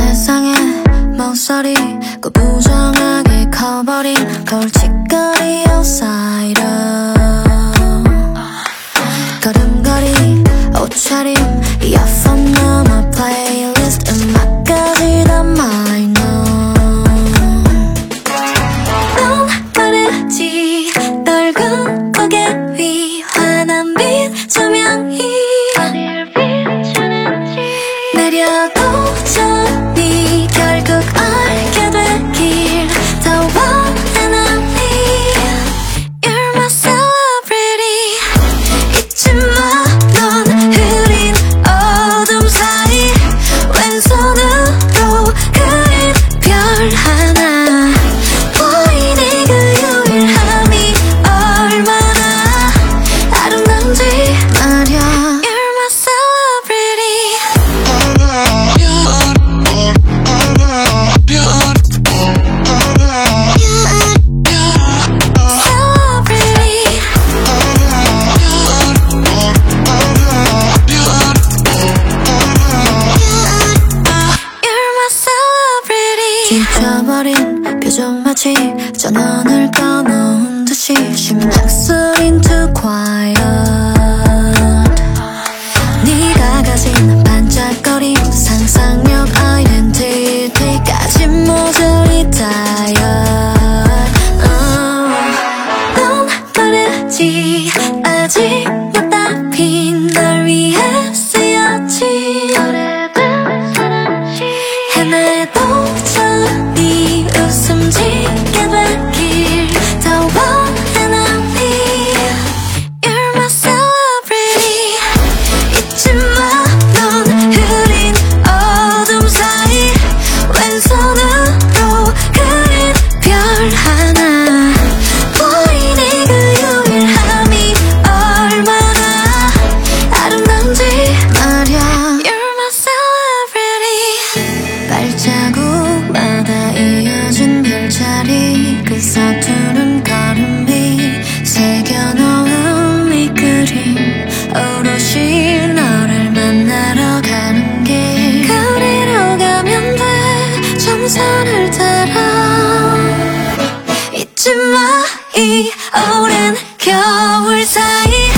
세상의 모서리 구부정하게 커버린 골칫거리 outsider. 걸음걸이 옷차림 이어폰 넘어 플레이리스트 음악까지 다 마이너 넌 모르지 떨군 고개 위 환한 빛 조명이 지쳐버린 표정 마치 전원을 꺼놓은 듯이 심장 소린 too quiet 네가 가진 반짝거림 상상력 아이덴티티까지 모조리 tired 넌 빠르지 아직 몇 핀널 정선을 따라. 잊지 마 이 오랜 겨울 사이